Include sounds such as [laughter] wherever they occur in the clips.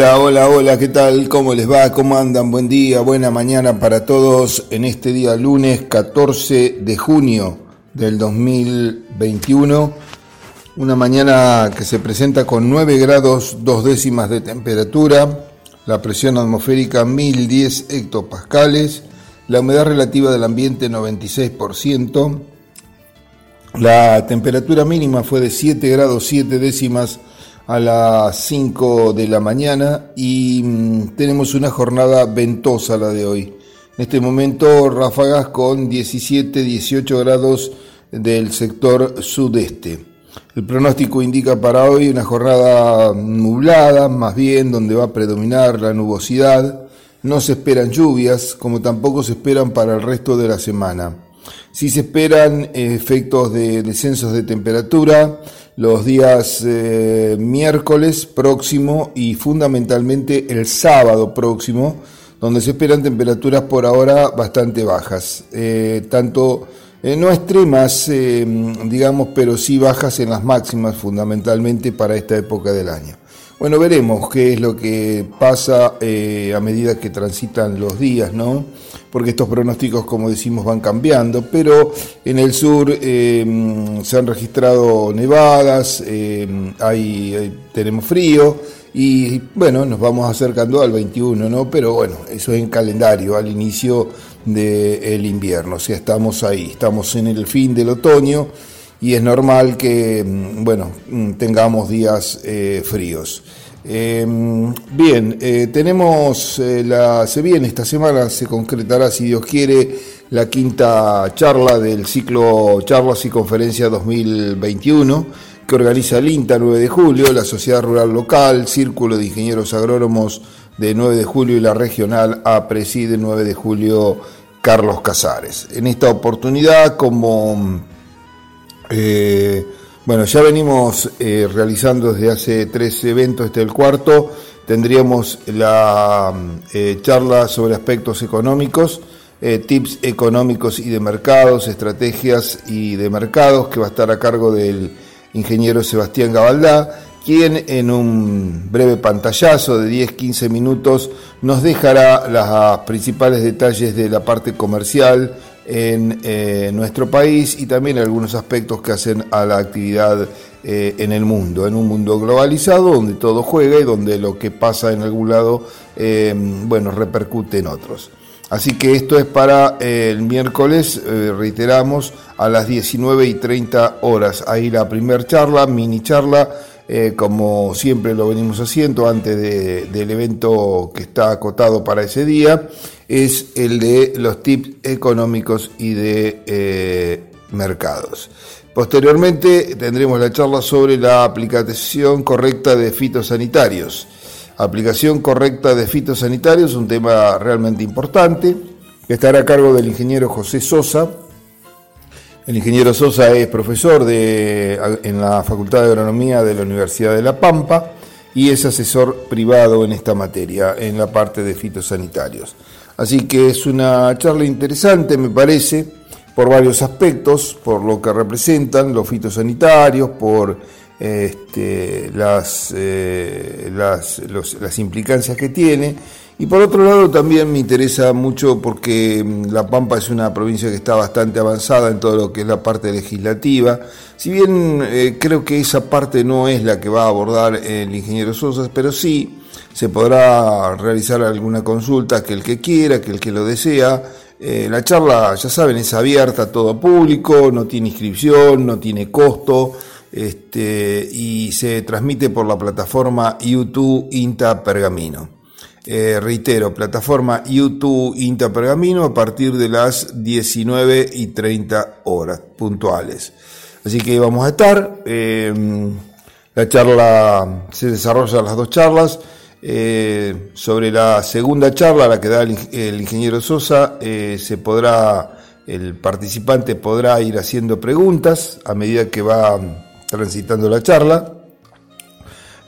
Hola, hola, hola, ¿qué tal? ¿Cómo les va? ¿Cómo andan? Buen día, buena mañana para todos en este día lunes 14 de junio del 2021. Una mañana que se presenta con 9 grados dos décimas de temperatura, la presión atmosférica 1010 hectopascales, la humedad relativa del ambiente 96%, la temperatura mínima fue de 7 grados 7 décimas a las 5 de la mañana y mm, tenemos una jornada ventosa la de hoy. En este momento ráfagas con 17, 18 grados del sector sudeste. El pronóstico indica para hoy una jornada nublada, más bien donde va a predominar la nubosidad. No se esperan lluvias, como tampoco se esperan para el resto de la semana. Sí se esperan efectos de descensos de temperatura, los días eh, miércoles próximo y fundamentalmente el sábado próximo, donde se esperan temperaturas por ahora bastante bajas, eh, tanto eh, no extremas, digamos, pero sí bajas en las máximas fundamentalmente para esta época del año. Bueno, veremos qué es lo que pasa a medida que transitan los días, ¿no? porque estos pronósticos, como decimos, van cambiando, pero en el sur eh, se han registrado nevadas, eh, tenemos frío y bueno, nos vamos acercando al 21, ¿no? Pero bueno, eso es en calendario, al inicio del invierno, o sea, estamos ahí, estamos en el fin del otoño y es normal que, mm, bueno, mm, tengamos días eh, fríos. Em, bien, eh, tenemos eh, la, se viene esta semana, se concretará, si Dios quiere, la quinta charla del ciclo Charlas y Conferencias 2021 que organiza el INTA 9 de julio, la Sociedad Rural Local, Círculo de Ingenieros Agrónomos de 9 de julio y la regional A preside 9 de julio Carlos Casares. En esta oportunidad, como eh, bueno, ya venimos eh, realizando desde hace tres eventos, este es el cuarto. Tendríamos la eh, charla sobre aspectos económicos, eh, tips económicos y de mercados, estrategias y de mercados, que va a estar a cargo del ingeniero Sebastián Gabaldá, quien en un breve pantallazo de 10-15 minutos nos dejará los principales detalles de la parte comercial, en eh, nuestro país y también algunos aspectos que hacen a la actividad eh, en el mundo, en un mundo globalizado donde todo juega y donde lo que pasa en algún lado, eh, bueno, repercute en otros. Así que esto es para el miércoles, reiteramos, a las 19 y 30 horas. Ahí la primera charla, mini charla, como siempre lo venimos haciendo antes del evento que está acotado para ese día es el de los tips económicos y de eh, mercados. Posteriormente tendremos la charla sobre la aplicación correcta de fitosanitarios. Aplicación correcta de fitosanitarios, un tema realmente importante, que estará a cargo del ingeniero José Sosa. El ingeniero Sosa es profesor en la Facultad de Agronomía de la Universidad de La Pampa y es asesor privado en esta materia, en la parte de fitosanitarios. Así que es una charla interesante, me parece, por varios aspectos, por lo que representan los fitosanitarios, por este, las, eh, las, implicancias que tiene. Y por otro lado también me interesa mucho porque mm, La Pampa es una provincia que está bastante avanzada en todo lo que es la parte legislativa. Si bien eh, creo que esa parte no es la que va a abordar el ingeniero Sosa, pero sí se podrá realizar alguna consulta que el que quiera, que el que lo desea. Eh, la charla, ya saben, es abierta a todo público, no tiene inscripción, no tiene costo este, y se transmite por la plataforma YouTube Inta Pergamino. Eh, reitero, plataforma YouTube Inta Pergamino a partir de las 19 y 30 horas puntuales. Así que vamos a estar. Eh, la charla se desarrolla las dos charlas. Eh, sobre la segunda charla, la que da el, ingeniero Sosa, eh, se podrá, el participante podrá ir haciendo preguntas a medida que va transitando la charla,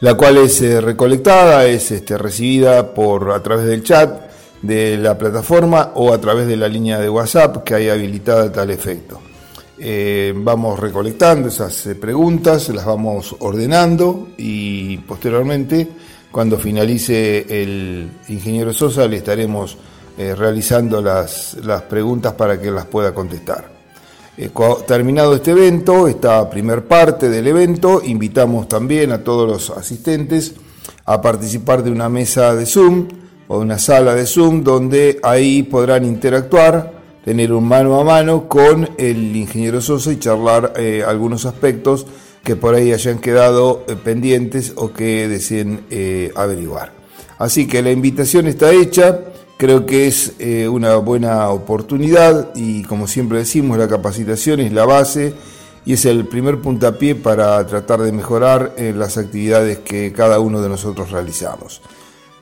la cual es eh, recolectada, es este, recibida por a través del chat de la plataforma o a través de la línea de WhatsApp que hay habilitada a tal efecto. vamos recolectando esas preguntas, las vamos ordenando y posteriormente cuando finalice el ingeniero Sosa le estaremos eh, realizando las, las, preguntas para que las pueda contestar. Eh, terminado este evento, esta primer parte del evento, invitamos también a todos los asistentes a participar de una mesa de Zoom o una sala de Zoom donde ahí podrán interactuar, tener un mano a mano con el ingeniero Sosa y charlar eh, algunos aspectos que por ahí hayan quedado eh, pendientes o que deseen eh, averiguar. Así que la invitación está hecha, creo que es una buena oportunidad y como siempre decimos, la capacitación es la base y es el primer puntapié para tratar de mejorar las actividades que cada uno de nosotros realizamos.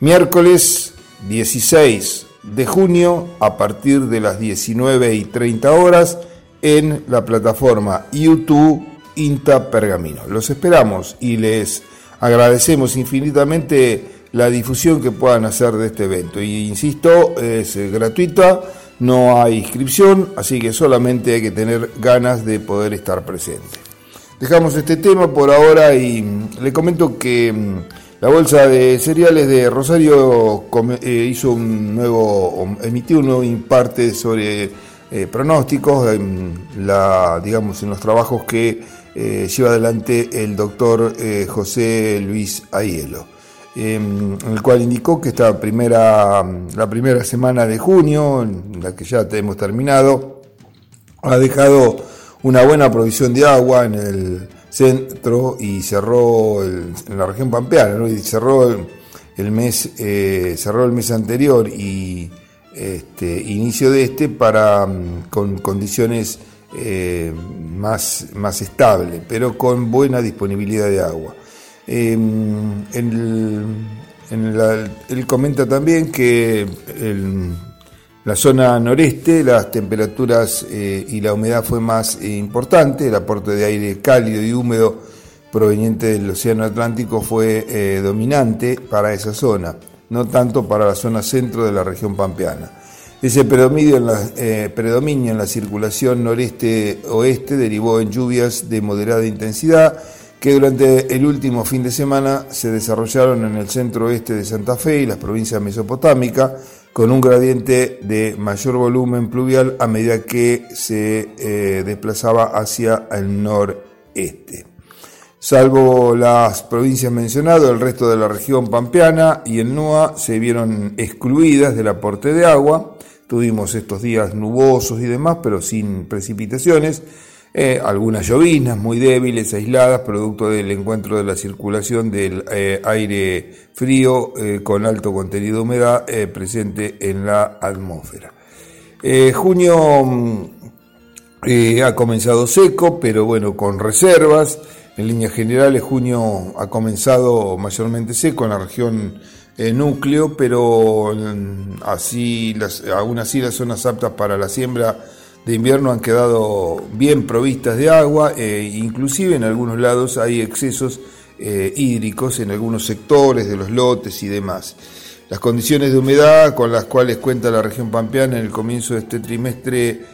Miércoles 16 de junio a partir de las 19 y 30 horas en la plataforma YouTube INTA Pergamino. Los esperamos y les agradecemos infinitamente la difusión que puedan hacer de este evento. Y insisto, es gratuita, no hay inscripción, así que solamente hay que tener ganas de poder estar presente. Dejamos este tema por ahora y le comento que la bolsa de cereales de Rosario eh, hizo un nuevo, emitió un nuevo imparte sobre eh, pronósticos digamos, en los trabajos que eh, lleva adelante el doctor José Luis Aielo, em, en el cual indicó que esta primera, la primera semana de junio, en la que ya hemos terminado, ha dejado una buena provisión de agua en el centro y cerró en la región pampeana, y cerró el, mes, eh, cerró el mes anterior y este, inicio de este para mm, con condiciones eh, más, más estables, pero con buena disponibilidad de agua. Em, él comenta también que el la zona noreste, las temperaturas eh, y la humedad fue más importante, el aporte de aire cálido y húmedo proveniente del Océano Atlántico fue eh, dominante para esa zona, no tanto para la zona centro de la región pampeana. Ese predominio en la, predominio en la circulación noreste-oeste derivó en lluvias de moderada intensidad que durante el último fin de semana se desarrollaron en el centro-oeste de Santa Fe y las provincias mesopotámicas, con un gradiente de mayor volumen pluvial a medida que se eh, desplazaba hacia el noreste. Salvo las provincias mencionadas, el resto de la región pampeana y el NUA se vieron excluidas del aporte de agua. Tuvimos estos días nubosos y demás, pero sin precipitaciones. Eh, algunas llovinas muy débiles, aisladas, producto del encuentro de la circulación del eh, aire frío eh, con alto contenido de humedad presente en la atmósfera. junio mm, ha comenzado seco, pero bueno, con reservas. En líneas generales, junio ha comenzado mayormente seco en la región núcleo, pero mm, así las, aún así las zonas aptas para la siembra de invierno han quedado bien provistas de agua, e inclusive en algunos lados hay excesos eh, hídricos en algunos sectores de los lotes y demás. Las condiciones de humedad con las cuales cuenta la región pampeana en el comienzo de este trimestre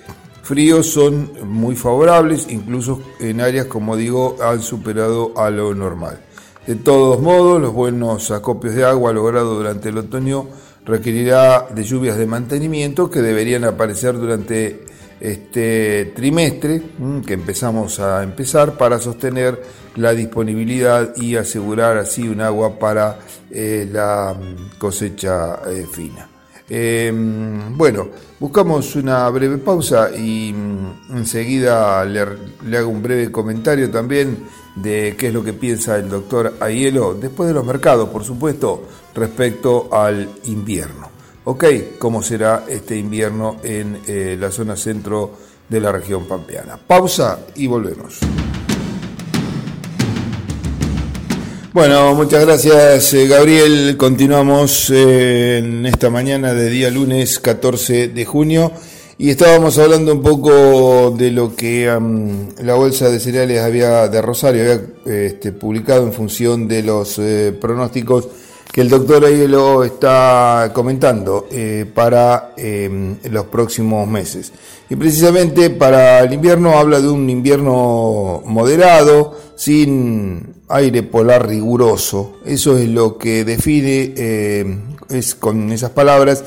frío son muy favorables, incluso en áreas, como digo, han superado a lo normal. De todos modos, los buenos acopios de agua logrados durante el otoño requerirá de lluvias de mantenimiento que deberían aparecer durante este trimestre mm, que empezamos a empezar para sostener la disponibilidad y asegurar así un agua para eh, la mm, cosecha eh, fina. Em, bueno, buscamos una breve pausa y mm, enseguida le, hago un breve comentario también de qué es lo que piensa el doctor Aielo, después de los mercados, por supuesto, respecto al invierno ok, cómo será este invierno en eh, la zona centro de la región pampeana. Pausa y volvemos. Bueno, muchas gracias eh, Gabriel. Continuamos eh, en esta mañana de día lunes 14 de junio y estábamos hablando un poco de lo que la bolsa de cereales había de Rosario había este, publicado en función de los pronósticos que el doctor ahí lo está comentando eh, para eh, los próximos meses. Y precisamente para el invierno habla de un invierno moderado, sin aire polar riguroso. Eso es lo que define, eh, es con esas palabras,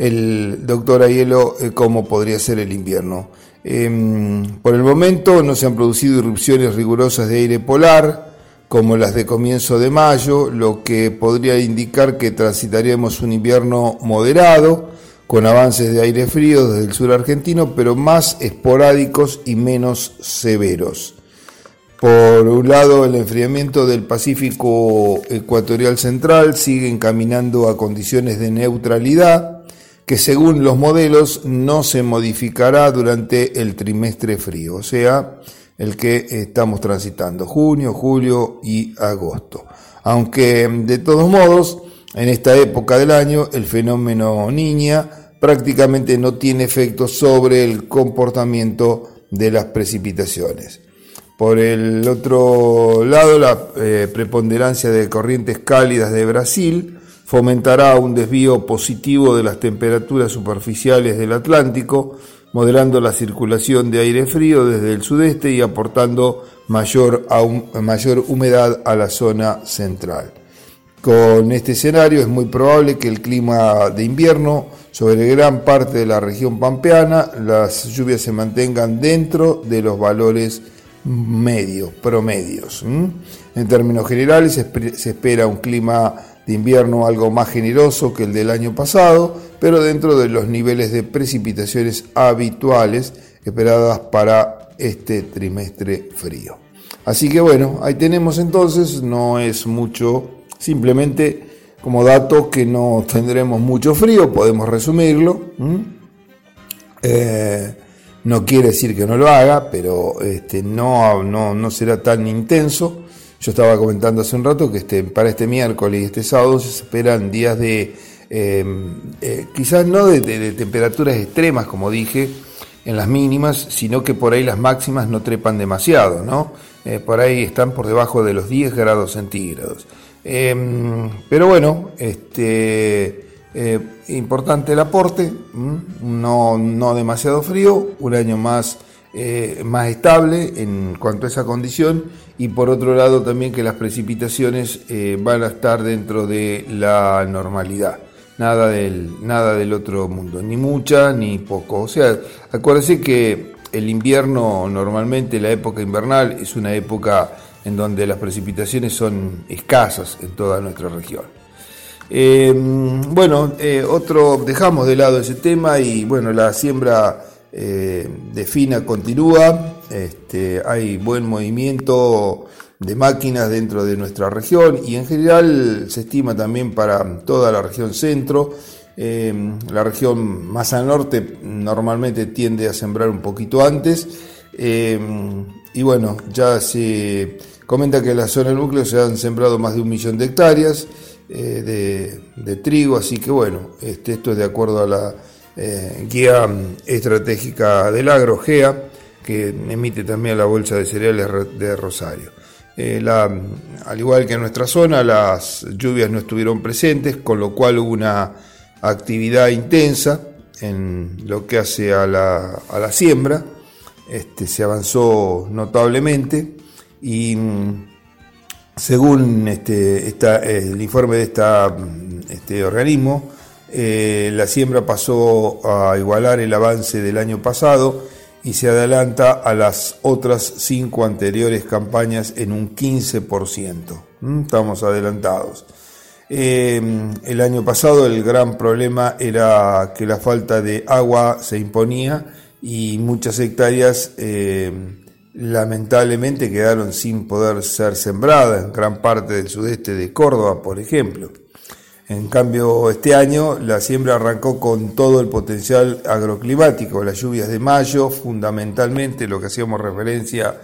el doctor Aielo cómo podría ser el invierno. Em, por el momento no se han producido irrupciones rigurosas de aire polar, como las de comienzo de mayo, lo que podría indicar que transitaríamos un invierno moderado, con avances de aire frío desde el sur argentino, pero más esporádicos y menos severos. Por un lado, el enfriamiento del Pacífico ecuatorial central sigue encaminando a condiciones de neutralidad, que según los modelos no se modificará durante el trimestre frío, o sea, el que estamos transitando, junio, julio y agosto. Aunque de todos modos, en esta época del año, el fenómeno niña prácticamente no tiene efecto sobre el comportamiento de las precipitaciones. Por el otro lado, la eh, preponderancia de corrientes cálidas de Brasil fomentará un desvío positivo de las temperaturas superficiales del Atlántico, moderando la circulación de aire frío desde el sudeste y aportando mayor, mayor humedad a la zona central. Con este escenario es muy probable que el clima de invierno sobre gran parte de la región pampeana, las lluvias se mantengan dentro de los valores medios, promedios. En términos generales se espera un clima de invierno algo más generoso que el del año pasado, pero dentro de los niveles de precipitaciones habituales esperadas para este trimestre frío. Así que bueno, ahí tenemos entonces, no es mucho, simplemente como dato que no tendremos mucho frío, podemos resumirlo. Eh, no quiere decir que no lo haga, pero este, no, no, no será tan intenso. Yo estaba comentando hace un rato que este, para este miércoles y este sábado se esperan días de, eh, eh, quizás no de, temperaturas extremas, como dije, en las mínimas, sino que por ahí las máximas no trepan demasiado, ¿no? Eh, por ahí están por debajo de los 10 grados centígrados. pero bueno, este, importante el aporte, no, no demasiado frío, un año más eh, más estable en cuanto a esa condición y por otro lado también que las precipitaciones eh, van a estar dentro de la normalidad. Nada del, nada del otro mundo, ni mucha ni poco. O sea, acuérdense que el invierno, normalmente la época invernal, es una época en donde las precipitaciones son escasas en toda nuestra región. Eh, bueno, otro, dejamos de lado ese tema y bueno, la siembra eh, de FINA continúa, este, hay buen movimiento de máquinas dentro de nuestra región y en general se estima también para toda la región centro. Eh, la región más al norte normalmente tiende a sembrar un poquito antes. Eh, y bueno, ya se comenta que en la zona núcleo se han sembrado más de un millón de hectáreas de, trigo, así que bueno, este, esto es de acuerdo a la eh, guía estratégica del agro, GEA, que emite también la Bolsa de Cereales de Rosario. Eh, al igual que en nuestra zona, las lluvias no estuvieron presentes, con lo cual hubo una actividad intensa en lo que hace a la, a la siembra. Este, se avanzó notablemente y mm, según este, el informe de esta, este organismo, eh, la siembra pasó a igualar el avance del año pasado y se adelanta a las otras cinco anteriores campañas en un 15%. ¿Mm? Estamos adelantados. Eh, el año pasado el gran problema era que la falta de agua se imponía y muchas hectáreas eh, lamentablemente quedaron sin poder ser sembradas en gran parte del sudeste de Córdoba, por ejemplo. En cambio, este año la siembra arrancó con todo el potencial agroclimático, las lluvias de mayo, fundamentalmente lo que hacíamos referencia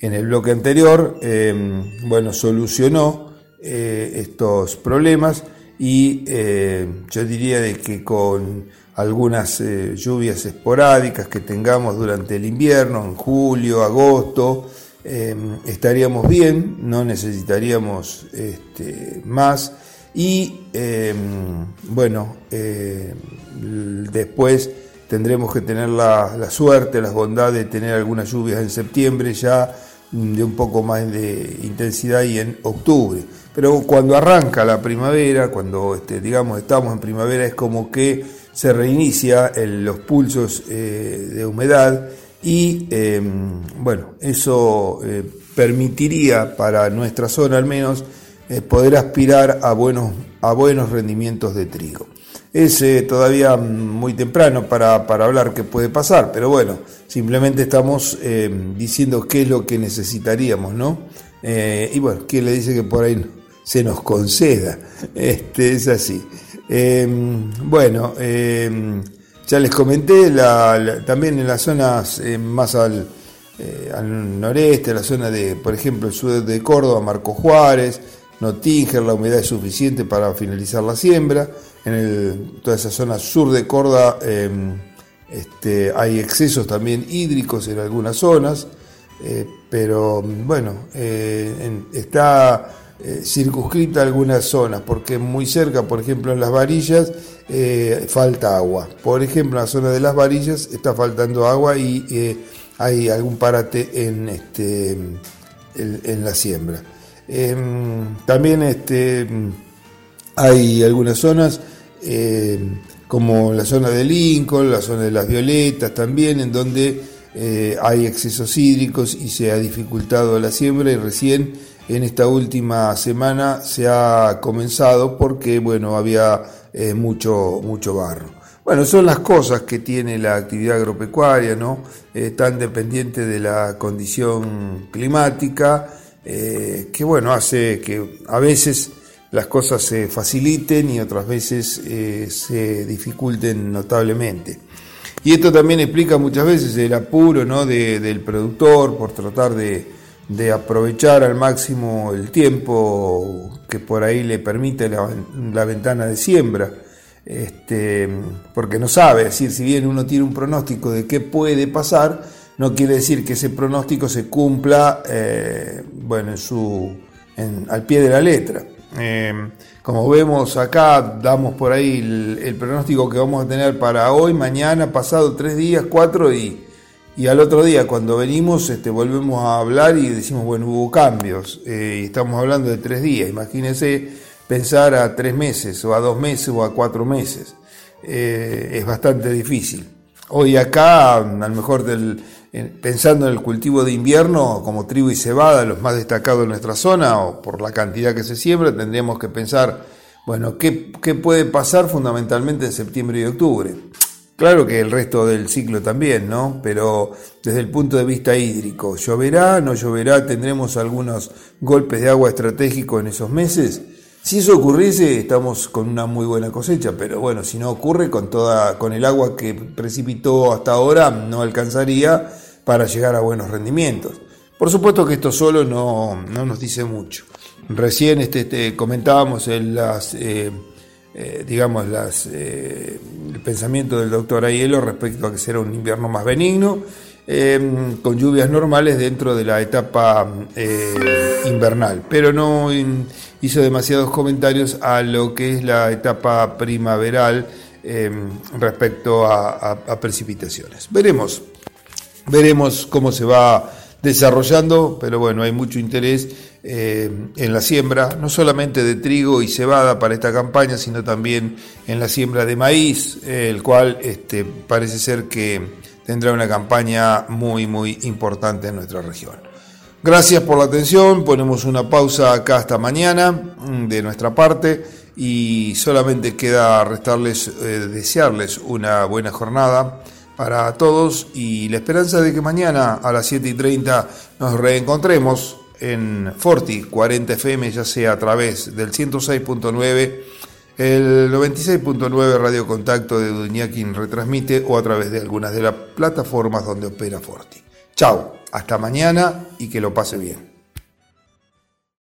en el bloque anterior, em, bueno, solucionó eh, estos problemas y eh, yo diría de que con algunas eh, lluvias esporádicas que tengamos durante el invierno, en julio, agosto, em, estaríamos bien, no necesitaríamos este, más y em, bueno, eh, después tendremos que tener la, suerte, la bondad de tener algunas lluvias en septiembre ya de un poco más de intensidad y en octubre. Pero cuando arranca la primavera, cuando este, digamos estamos en primavera, es como que se reinicia los pulsos eh, de humedad y bueno, eso eh, permitiría para nuestra zona al menos eh, poder aspirar a buenos, a buenos rendimientos de trigo. Es eh, todavía muy temprano para, hablar qué puede pasar, pero bueno, simplemente estamos diciendo qué es lo que necesitaríamos, ¿no? y bueno, ¿quién le dice que por ahí se nos conceda? [laughs] Este, es así. Em, bueno, em, ya les comenté, también en las zonas eh, más al, eh, al, noreste, la zona de, por ejemplo, el sur de Córdoba, Marco Juárez, Notinger, la humedad es suficiente para finalizar la siembra. En toda esa zona sur de Córdoba em, este, hay excesos también hídricos en algunas zonas, eh, pero bueno, está eh, circunscrita algunas zonas, porque muy cerca, por ejemplo, en las varillas, eh, falta agua. Por ejemplo, en la zona de las varillas está faltando agua y eh, hay algún parate en, este, en, la siembra. Em, también este, hay algunas zonas, como la zona de Lincoln, la zona de las Violetas también, en donde hay excesos hídricos y se ha dificultado la siembra y recién en esta última semana se ha comenzado porque, bueno, había eh, mucho, mucho barro. Bueno, son las cosas que tiene la actividad agropecuaria, ¿no? Eh, tan dependiente de la condición climática, eh, que, bueno, hace que a veces las cosas se faciliten y otras veces se dificulten notablemente. Y esto también explica muchas veces el apuro ¿no? del productor por tratar de, de aprovechar al máximo el tiempo que por ahí le permite la, ventana de siembra, este, porque no sabe, es decir, si bien uno tiene un pronóstico de qué puede pasar, no quiere decir que ese pronóstico se cumpla eh, bueno, en su, al pie de la letra. Eh, como vemos acá, damos por ahí el, pronóstico que vamos a tener para hoy, mañana, pasado tres días, cuatro y y al otro día, cuando venimos, este, volvemos a hablar y decimos, bueno, hubo cambios. Eh, estamos hablando de tres días. Imagínense pensar a tres meses, o a dos meses, o a cuatro meses. Es bastante difícil. Hoy acá, a lo mejor del, pensando en el cultivo de invierno, como trigo y cebada, los más destacados en nuestra zona, o por la cantidad que se siembra, tendríamos que pensar, bueno, ¿qué, puede pasar fundamentalmente en septiembre y octubre? Claro que el resto del ciclo también, ¿no? Pero desde el punto de vista hídrico, ¿lloverá? ¿No lloverá? ¿Tendremos algunos golpes de agua estratégicos en esos meses? Si eso ocurriese, estamos con una muy buena cosecha, pero bueno, si no ocurre, con, toda, con el agua que precipitó hasta ahora, no alcanzaría para llegar a buenos rendimientos. Por supuesto que esto solo no, nos dice mucho. Recién este, este comentábamos en las... Eh, eh, digamos, las, eh, el pensamiento del doctor Aiello respecto a que será un invierno más benigno, em, con lluvias normales dentro de la etapa invernal, pero no hizo demasiados comentarios a lo que es la etapa primaveral em, respecto a, precipitaciones. Veremos, veremos cómo se va desarrollando, pero bueno, hay mucho interés eh, en la siembra, no solamente de trigo y cebada para esta campaña, sino también en la siembra de maíz, el cual este, parece ser que tendrá una campaña muy, muy importante en nuestra región. Gracias por la atención, ponemos una pausa acá hasta mañana mm, de nuestra parte y solamente queda restarles, eh, desearles una buena jornada para todos y la esperanza de que mañana a las 7 y 30 nos reencontremos en Forti 40 FM, ya sea a través del 106.9, el 96.9 Radio Contacto de Duñaquín retransmite o a través de algunas de las plataformas donde opera Forti. Chao, hasta mañana y que lo pase bien.